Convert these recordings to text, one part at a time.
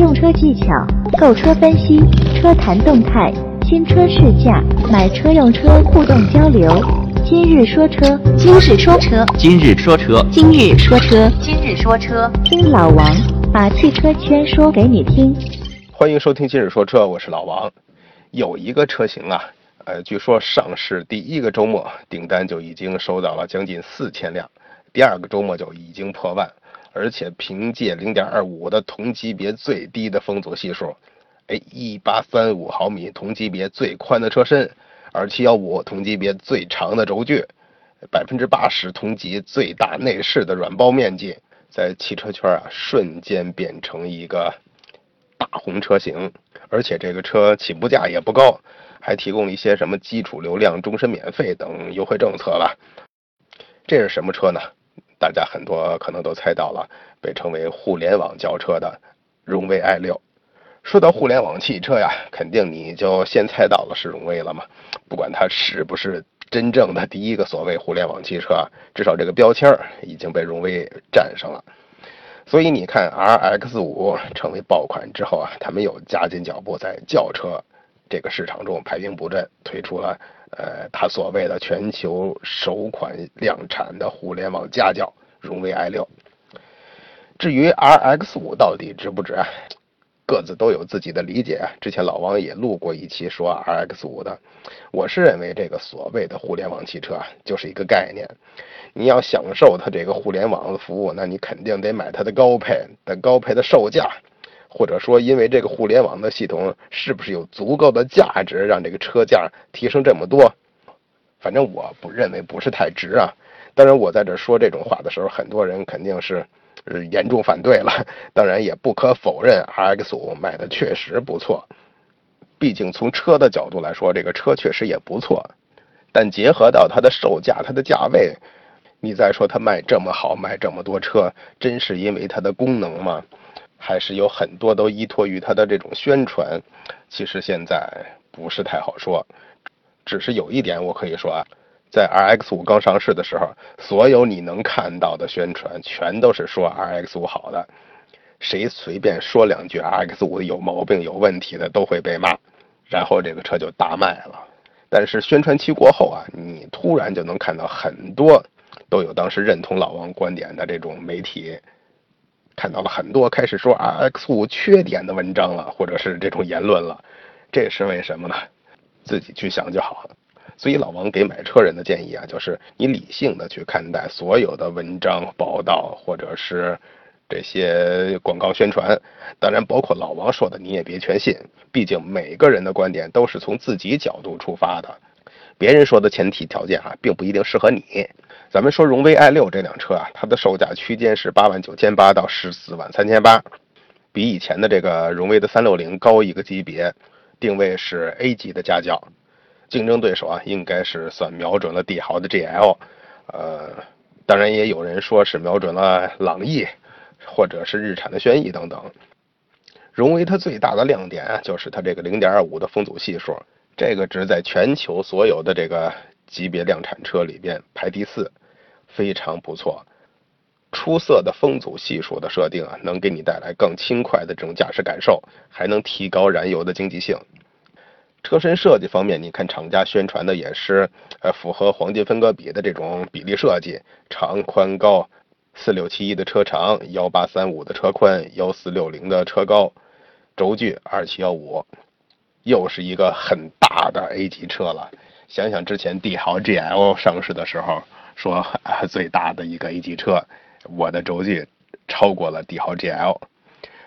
用车技巧、购车分析、车谈动态、新车试驾、买车用车互动交流。今日说车，今日说车，今日说车，今日说车，今日说车，听老王把汽车圈说给你听。欢迎收听今日说车，我是老王。有一个车型啊，呃，据说上市第一个周末订单就已经收到了将近四千辆，第二个周末就已经破万。而且凭借0.25的同级别最低的风阻系数，哎，1835毫米同级别最宽的车身，2715同级别最长的轴距，百分之八十同级最大内饰的软包面积，在汽车圈啊瞬间变成一个大红车型。而且这个车起步价也不高，还提供了一些什么基础流量、终身免费等优惠政策了。这是什么车呢？大家很多可能都猜到了，被称为互联网轿车的荣威 i 六。说到互联网汽车呀，肯定你就先猜到了是荣威了嘛。不管它是不是真正的第一个所谓互联网汽车，至少这个标签已经被荣威占上了。所以你看，RX 五成为爆款之后啊，他们又加紧脚步在轿车这个市场中排兵布阵，推出了。呃，它所谓的全球首款量产的互联网家轿荣威 i 六。至于 RX 五到底值不值啊？各自都有自己的理解。之前老王也录过一期说 RX 五的。我是认为这个所谓的互联网汽车啊，就是一个概念。你要享受它这个互联网的服务，那你肯定得买它的高配的高配的售价。或者说，因为这个互联网的系统是不是有足够的价值，让这个车价提升这么多？反正我不认为不是太值啊。当然，我在这说这种话的时候，很多人肯定是严重反对了。当然，也不可否认，RX 五卖的确实不错。毕竟从车的角度来说，这个车确实也不错。但结合到它的售价、它的价位，你再说它卖这么好，卖这么多车，真是因为它的功能吗？还是有很多都依托于它的这种宣传，其实现在不是太好说。只是有一点我可以说啊，在 RX 五刚上市的时候，所有你能看到的宣传全都是说 RX 五好的，谁随便说两句 RX 五有毛病、有问题的都会被骂，然后这个车就大卖了。但是宣传期过后啊，你突然就能看到很多都有当时认同老王观点的这种媒体。看到了很多开始说 RX 五缺点的文章了，或者是这种言论了，这是为什么呢？自己去想就好了。所以老王给买车人的建议啊，就是你理性的去看待所有的文章报道，或者是这些广告宣传。当然，包括老王说的，你也别全信。毕竟每个人的观点都是从自己角度出发的，别人说的前提条件啊，并不一定适合你。咱们说荣威 i 六这辆车啊，它的售价区间是八万九千八到十四万三千八，比以前的这个荣威的三六零高一个级别，定位是 A 级的家轿，竞争对手啊应该是算瞄准了帝豪的 GL，呃，当然也有人说是瞄准了朗逸，或者是日产的轩逸等等。荣威它最大的亮点，就是它这个零点二五的风阻系数，这个值在全球所有的这个级别量产车里边排第四。非常不错，出色的风阻系数的设定啊，能给你带来更轻快的这种驾驶感受，还能提高燃油的经济性。车身设计方面，你看厂家宣传的也是呃符合黄金分割比的这种比例设计，长宽高四六七一的车长，幺八三五的车宽，幺四六零的车高，轴距二七幺五，又是一个很大的 A 级车了。想想之前帝豪 GL 上市的时候。说最大的一个 A 级车，我的轴距超过了帝豪 GL。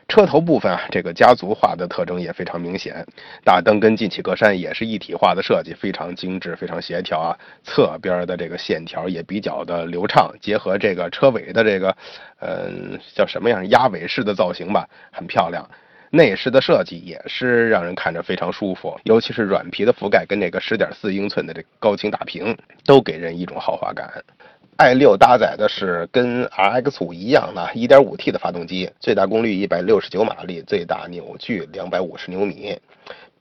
车头部分啊，这个家族化的特征也非常明显，大灯跟进气格栅也是一体化的设计，非常精致，非常协调啊。侧边的这个线条也比较的流畅，结合这个车尾的这个，嗯，叫什么样鸭尾式的造型吧，很漂亮。内饰的设计也是让人看着非常舒服，尤其是软皮的覆盖跟这个十点四英寸的这高清大屏，都给人一种豪华感。i 六搭载的是跟 RX 五一样的 1.5T 的发动机，最大功率169马力，最大扭矩250牛米，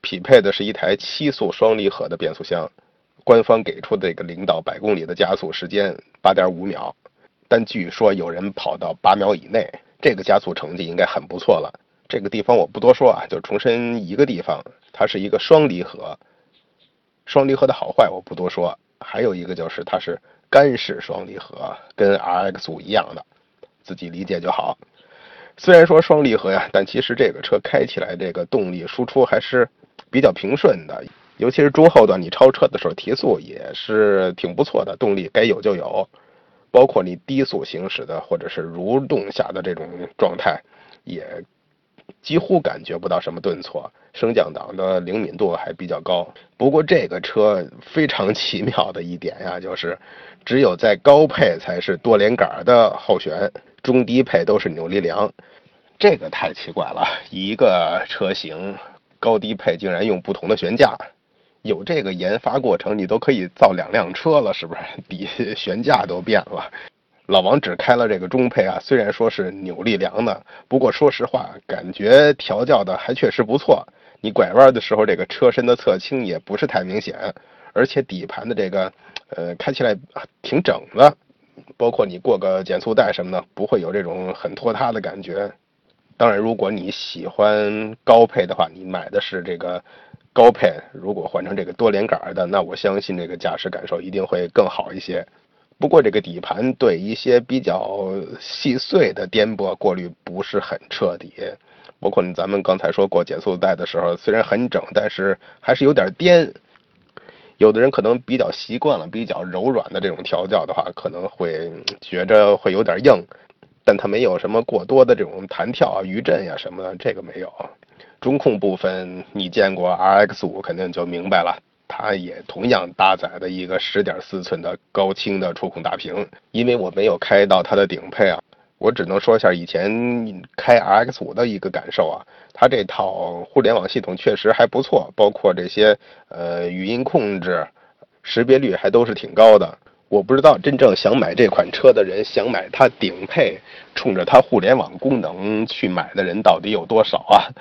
匹配的是一台七速双离合的变速箱。官方给出的这个零到百公里的加速时间8.5秒，但据说有人跑到八秒以内，这个加速成绩应该很不错了。这个地方我不多说啊，就重申一个地方，它是一个双离合。双离合的好坏我不多说，还有一个就是它是干式双离合，跟 RX 五一样的，自己理解就好。虽然说双离合呀，但其实这个车开起来这个动力输出还是比较平顺的，尤其是中后段你超车的时候提速也是挺不错的，动力该有就有。包括你低速行驶的或者是蠕动下的这种状态，也。几乎感觉不到什么顿挫，升降档的灵敏度还比较高。不过这个车非常奇妙的一点呀，就是只有在高配才是多连杆的后悬，中低配都是扭力梁，这个太奇怪了。一个车型高低配竟然用不同的悬架，有这个研发过程，你都可以造两辆车了，是不是？底悬架都变了。老王只开了这个中配啊，虽然说是扭力梁的，不过说实话，感觉调教的还确实不错。你拐弯的时候，这个车身的侧倾也不是太明显，而且底盘的这个，呃，开起来挺整的。包括你过个减速带什么的，不会有这种很拖沓的感觉。当然，如果你喜欢高配的话，你买的是这个高配，如果换成这个多连杆的，那我相信这个驾驶感受一定会更好一些。不过这个底盘对一些比较细碎的颠簸过滤不是很彻底，包括咱们刚才说过减速带的时候，虽然很整，但是还是有点颠。有的人可能比较习惯了比较柔软的这种调教的话，可能会觉着会有点硬，但它没有什么过多的这种弹跳啊、余震呀什么的，这个没有。中控部分你见过 RX 五肯定就明白了。它也同样搭载的一个十点四寸的高清的触控大屏，因为我没有开到它的顶配啊，我只能说一下以前开 RX 五的一个感受啊，它这套互联网系统确实还不错，包括这些呃语音控制，识别率还都是挺高的。我不知道真正想买这款车的人，想买它顶配，冲着它互联网功能去买的人到底有多少啊？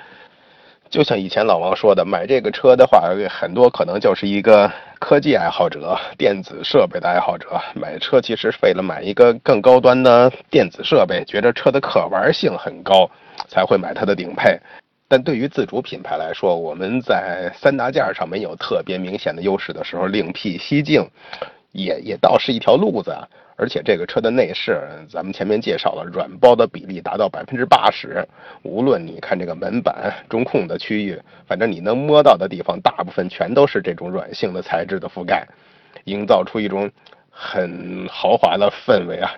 就像以前老王说的，买这个车的话，很多可能就是一个科技爱好者、电子设备的爱好者。买车其实是为了买一个更高端的电子设备，觉得车的可玩性很高，才会买它的顶配。但对于自主品牌来说，我们在三大件上没有特别明显的优势的时候，另辟蹊径，也也倒是一条路子。而且这个车的内饰，咱们前面介绍了，软包的比例达到百分之八十。无论你看这个门板、中控的区域，反正你能摸到的地方，大部分全都是这种软性的材质的覆盖，营造出一种很豪华的氛围啊！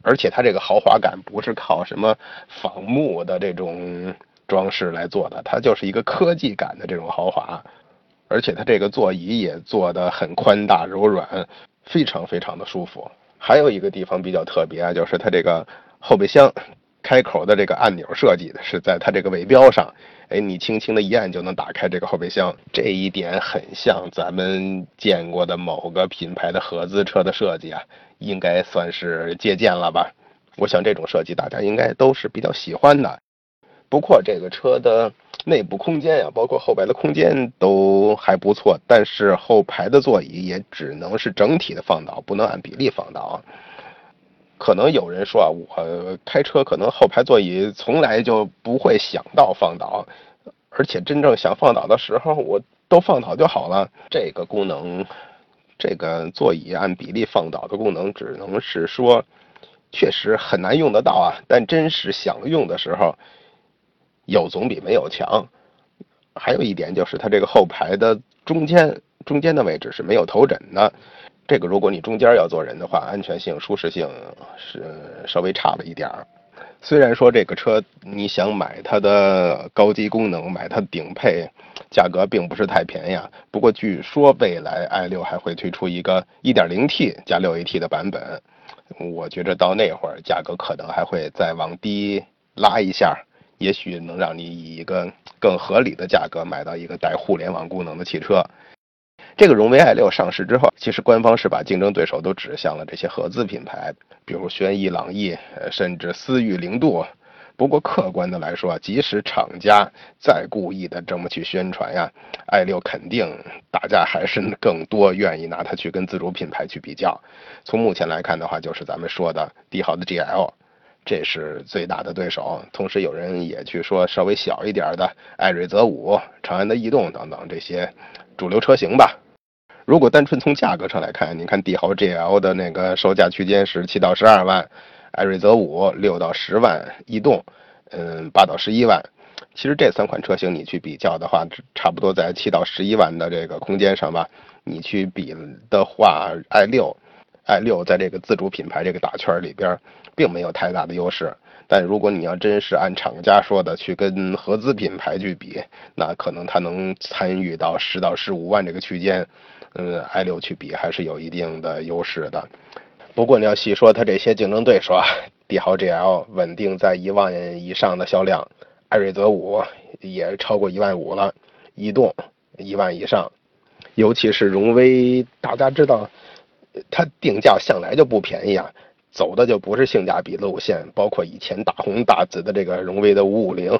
而且它这个豪华感不是靠什么仿木的这种装饰来做的，它就是一个科技感的这种豪华。而且它这个座椅也做得很宽大柔软，非常非常的舒服。还有一个地方比较特别啊，就是它这个后备箱开口的这个按钮设计的是在它这个尾标上，哎，你轻轻的一按就能打开这个后备箱，这一点很像咱们见过的某个品牌的合资车的设计啊，应该算是借鉴了吧？我想这种设计大家应该都是比较喜欢的。不过这个车的内部空间呀，包括后排的空间都还不错，但是后排的座椅也只能是整体的放倒，不能按比例放倒。可能有人说啊，我开车可能后排座椅从来就不会想到放倒，而且真正想放倒的时候，我都放倒就好了。这个功能，这个座椅按比例放倒的功能，只能是说确实很难用得到啊。但真是想用的时候。有总比没有强，还有一点就是它这个后排的中间中间的位置是没有头枕的，这个如果你中间要坐人的话，安全性、舒适性是稍微差了一点儿。虽然说这个车你想买它的高级功能，买它顶配，价格并不是太便宜啊。不过据说未来 i6 还会推出一个 1.0T 加 6AT 的版本，我觉着到那会儿价格可能还会再往低拉一下。也许能让你以一个更合理的价格买到一个带互联网功能的汽车。这个荣威 i6 上市之后，其实官方是把竞争对手都指向了这些合资品牌，比如轩逸、朗逸，甚至思域、零度。不过客观的来说，即使厂家再故意的这么去宣传呀，i6 肯定大家还是更多愿意拿它去跟自主品牌去比较。从目前来看的话，就是咱们说的帝豪的 GL。这是最大的对手。同时，有人也去说稍微小一点的艾瑞泽五、长安的逸动等等这些主流车型吧。如果单纯从价格上来看，你看帝豪 GL 的那个售价区间是七到十二万，艾瑞泽五六到十万，逸动嗯八到十一万。其实这三款车型你去比较的话，差不多在七到十一万的这个空间上吧。你去比的话，i 六，i 六在这个自主品牌这个大圈里边，并没有太大的优势。但如果你要真是按厂家说的去跟合资品牌去比，那可能它能参与到十到十五万这个区间。嗯，i 六去比还是有一定的优势的。不过你要细说它这些竞争对手啊，帝豪 GL 稳定在一万以上的销量。艾瑞泽五也超过一万五了，逸动一万以上，尤其是荣威，大家知道，它定价向来就不便宜啊，走的就不是性价比路线，包括以前大红大紫的这个荣威的五五零，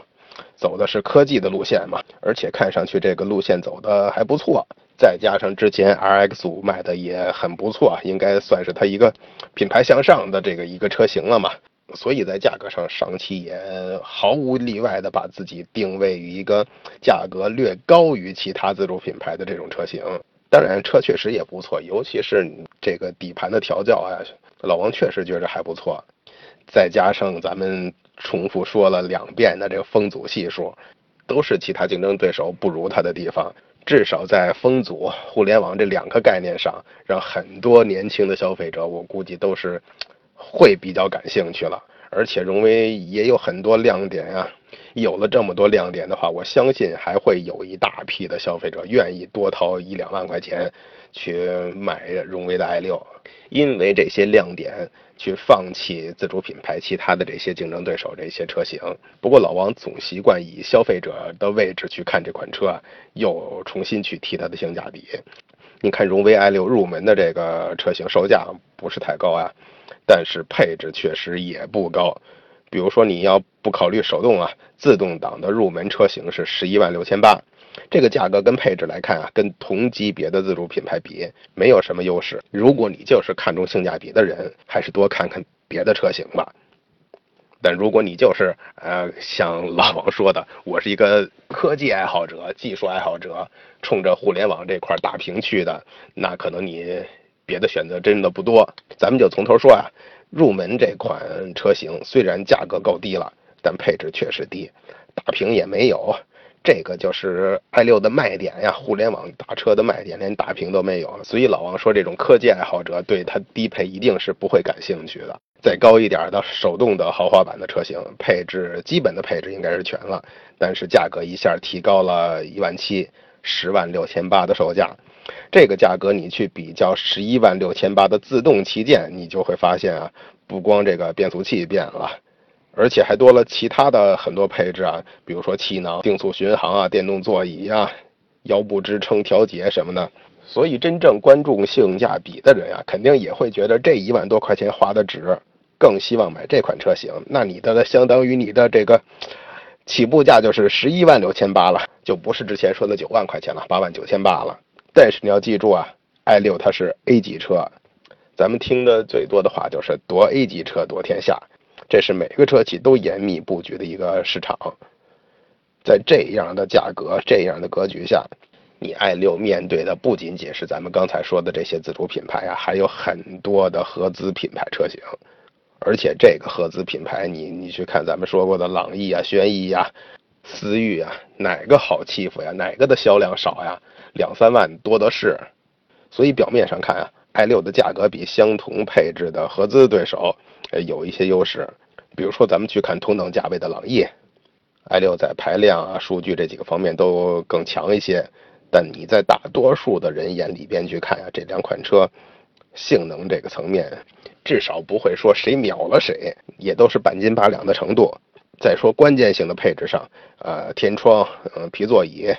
走的是科技的路线嘛，而且看上去这个路线走的还不错，再加上之前 RX 五卖的也很不错，应该算是它一个品牌向上的这个一个车型了嘛。所以在价格上，上汽也毫无例外的把自己定位于一个价格略高于其他自主品牌的这种车型。当然，车确实也不错，尤其是这个底盘的调教啊，老王确实觉着还不错。再加上咱们重复说了两遍的这个风阻系数，都是其他竞争对手不如它的地方。至少在风阻、互联网这两个概念上，让很多年轻的消费者，我估计都是。会比较感兴趣了，而且荣威也有很多亮点呀。有了这么多亮点的话，我相信还会有一大批的消费者愿意多掏一两万块钱去买荣威的 i 六，因为这些亮点去放弃自主品牌其他的这些竞争对手这些车型。不过老王总习惯以消费者的位置去看这款车，又重新去提它的性价比。你看荣威 i 六入门的这个车型售价不是太高啊。但是配置确实也不高，比如说你要不考虑手动啊，自动挡的入门车型是十一万六千八，这个价格跟配置来看啊，跟同级别的自主品牌比没有什么优势。如果你就是看重性价比的人，还是多看看别的车型吧。但如果你就是呃像老王说的，我是一个科技爱好者、技术爱好者，冲着互联网这块大屏去的，那可能你。别的选择真的不多，咱们就从头说啊。入门这款车型虽然价格够低了，但配置确实低，大屏也没有，这个就是 i 六的卖点呀。互联网打车的卖点，连大屏都没有，所以老王说这种科技爱好者对它低配一定是不会感兴趣的。再高一点的手动的豪华版的车型，配置基本的配置应该是全了，但是价格一下提高了一万七，十万六千八的售价。这个价格你去比较十一万六千八的自动旗舰，你就会发现啊，不光这个变速器变了，而且还多了其他的很多配置啊，比如说气囊、定速巡航啊、电动座椅啊、腰部支撑调节什么的。所以真正关注性价比的人啊，肯定也会觉得这一万多块钱花的值，更希望买这款车型。那你的相当于你的这个起步价就是十一万六千八了，就不是之前说的九万块钱了，八万九千八了。但是你要记住啊，i 六它是 A 级车，咱们听的最多的话就是夺 A 级车夺天下，这是每个车企都严密布局的一个市场。在这样的价格、这样的格局下，你 i 六面对的不仅仅是咱们刚才说的这些自主品牌啊，还有很多的合资品牌车型。而且这个合资品牌，你你去看咱们说过的朗逸啊、轩逸呀、思域啊，哪个好欺负呀？哪个的销量少呀？两三万多的是，所以表面上看啊，i 六的价格比相同配置的合资对手，有一些优势。比如说，咱们去看同等价位的朗逸，i 六在排量啊、数据这几个方面都更强一些。但你在大多数的人眼里边去看啊，这两款车性能这个层面，至少不会说谁秒了谁，也都是半斤八两的程度。再说关键性的配置上，呃，天窗、嗯，皮座椅。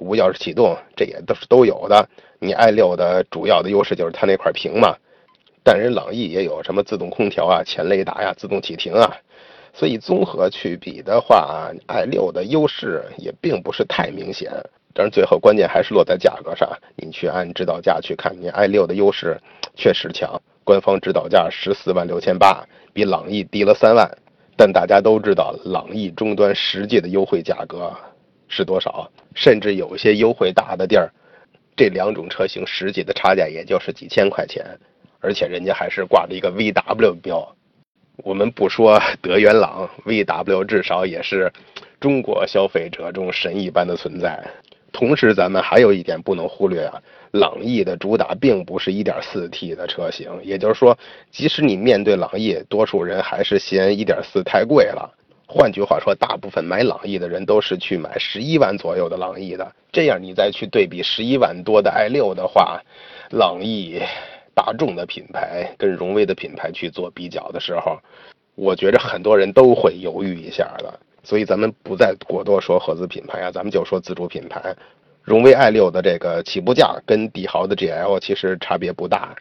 无钥匙启动，这也都是都有的。你 i 六的主要的优势就是它那块屏嘛，但人朗逸也有什么自动空调啊、前雷达呀、自动启停啊，所以综合去比的话，i 六的优势也并不是太明显。但是最后关键还是落在价格上，你去按指导价去看，你 i 六的优势确实强，官方指导价十四万六千八，比朗逸低了三万。但大家都知道，朗逸终端实际的优惠价格是多少？甚至有些优惠大的地儿，这两种车型实际的差价也就是几千块钱，而且人家还是挂着一个 VW 标。我们不说德元朗，VW 至少也是中国消费者中神一般的存在。同时，咱们还有一点不能忽略啊，朗逸的主打并不是 1.4T 的车型，也就是说，即使你面对朗逸，多数人还是嫌1.4太贵了。换句话说，大部分买朗逸的人都是去买十一万左右的朗逸的。这样你再去对比十一万多的 i6 的话，朗逸。大众的品牌跟荣威的品牌去做比较的时候，我觉着很多人都会犹豫一下的。所以咱们不再过多说合资品牌啊，咱们就说自主品牌。荣威 i6 的这个起步价跟帝豪的 GL 其实差别不大。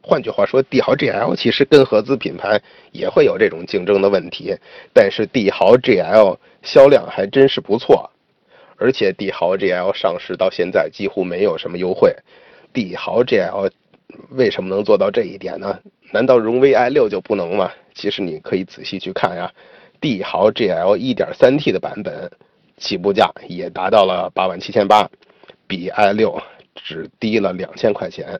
换句话说，帝豪 GL 其实跟合资品牌也会有这种竞争的问题，但是帝豪 GL 销量还真是不错，而且帝豪 GL 上市到现在几乎没有什么优惠。帝豪 GL。为什么能做到这一点呢？难道荣威 i6 就不能吗？其实你可以仔细去看呀，帝豪 GL 1.3T 的版本起步价也达到了八万七千八，比 i6 只低了两千块钱。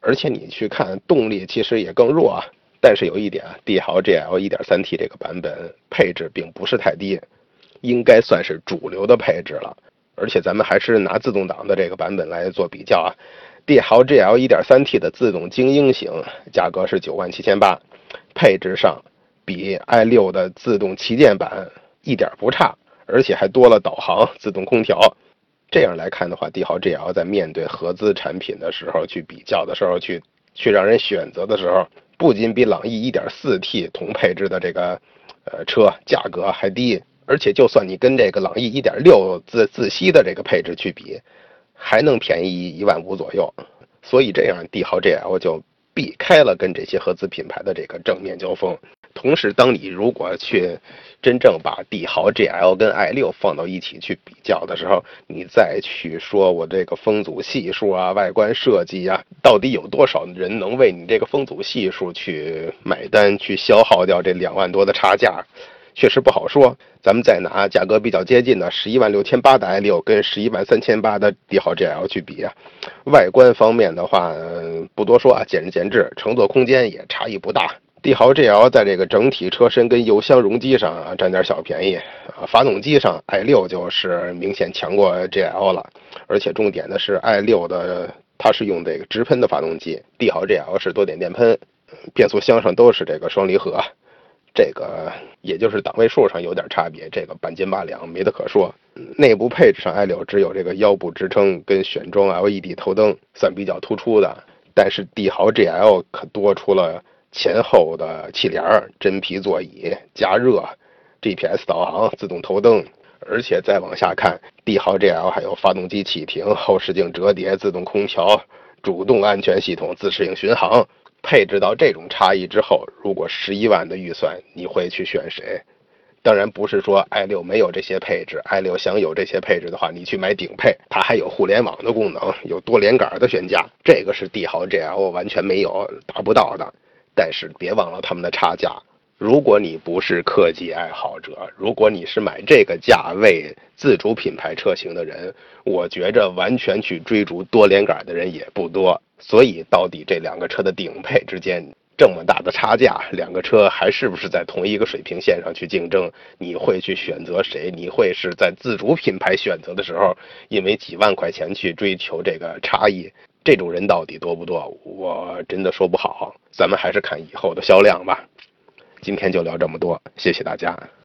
而且你去看动力，其实也更弱啊。但是有一点，帝豪 GL 1.3T 这个版本配置并不是太低，应该算是主流的配置了。而且咱们还是拿自动挡的这个版本来做比较啊。帝豪 GL 1.3T 的自动精英型价格是九万七千八，配置上比 i6 的自动旗舰版一点不差，而且还多了导航、自动空调。这样来看的话，帝豪 GL 在面对合资产品的时候去比较的时候，去去让人选择的时候，不仅比朗逸 1.4T 同配置的这个呃车价格还低，而且就算你跟这个朗逸1.6自自吸的这个配置去比。还能便宜一万五左右，所以这样帝豪 GL 就避开了跟这些合资品牌的这个正面交锋。同时，当你如果去真正把帝豪 GL 跟 i6 放到一起去比较的时候，你再去说我这个风阻系数啊、外观设计啊，到底有多少人能为你这个风阻系数去买单，去消耗掉这两万多的差价？确实不好说，咱们再拿价格比较接近的十一万六千八的 i6 跟十一万三千八的帝豪 GL 去比啊，外观方面的话不多说啊，见仁见智，乘坐空间也差异不大。帝豪 GL 在这个整体车身跟油箱容积上啊占点小便宜啊，发动机上 i6 就是明显强过 GL 了，而且重点的是 i6 的它是用这个直喷的发动机，帝豪 GL 是多点电喷，变速箱上都是这个双离合。这个也就是档位数上有点差别，这个半斤八两没得可说。内部配置上，i6 只有这个腰部支撑跟选装 LED 头灯算比较突出的，但是帝豪 GL 可多出了前后的气帘、真皮座椅、加热、GPS 导航、自动头灯，而且再往下看，帝豪 GL 还有发动机启停、后视镜折叠、自动空调、主动安全系统、自适应巡航。配置到这种差异之后，如果十一万的预算，你会去选谁？当然不是说 i6 没有这些配置，i6 想有这些配置的话，你去买顶配，它还有互联网的功能，有多连杆的悬架，这个是帝豪 GL 完全没有达不到的。但是别忘了他们的差价。如果你不是科技爱好者，如果你是买这个价位自主品牌车型的人，我觉着完全去追逐多连杆的人也不多。所以，到底这两个车的顶配之间这么大的差价，两个车还是不是在同一个水平线上去竞争？你会去选择谁？你会是在自主品牌选择的时候，因为几万块钱去追求这个差异？这种人到底多不多？我真的说不好。咱们还是看以后的销量吧。今天就聊这么多，谢谢大家。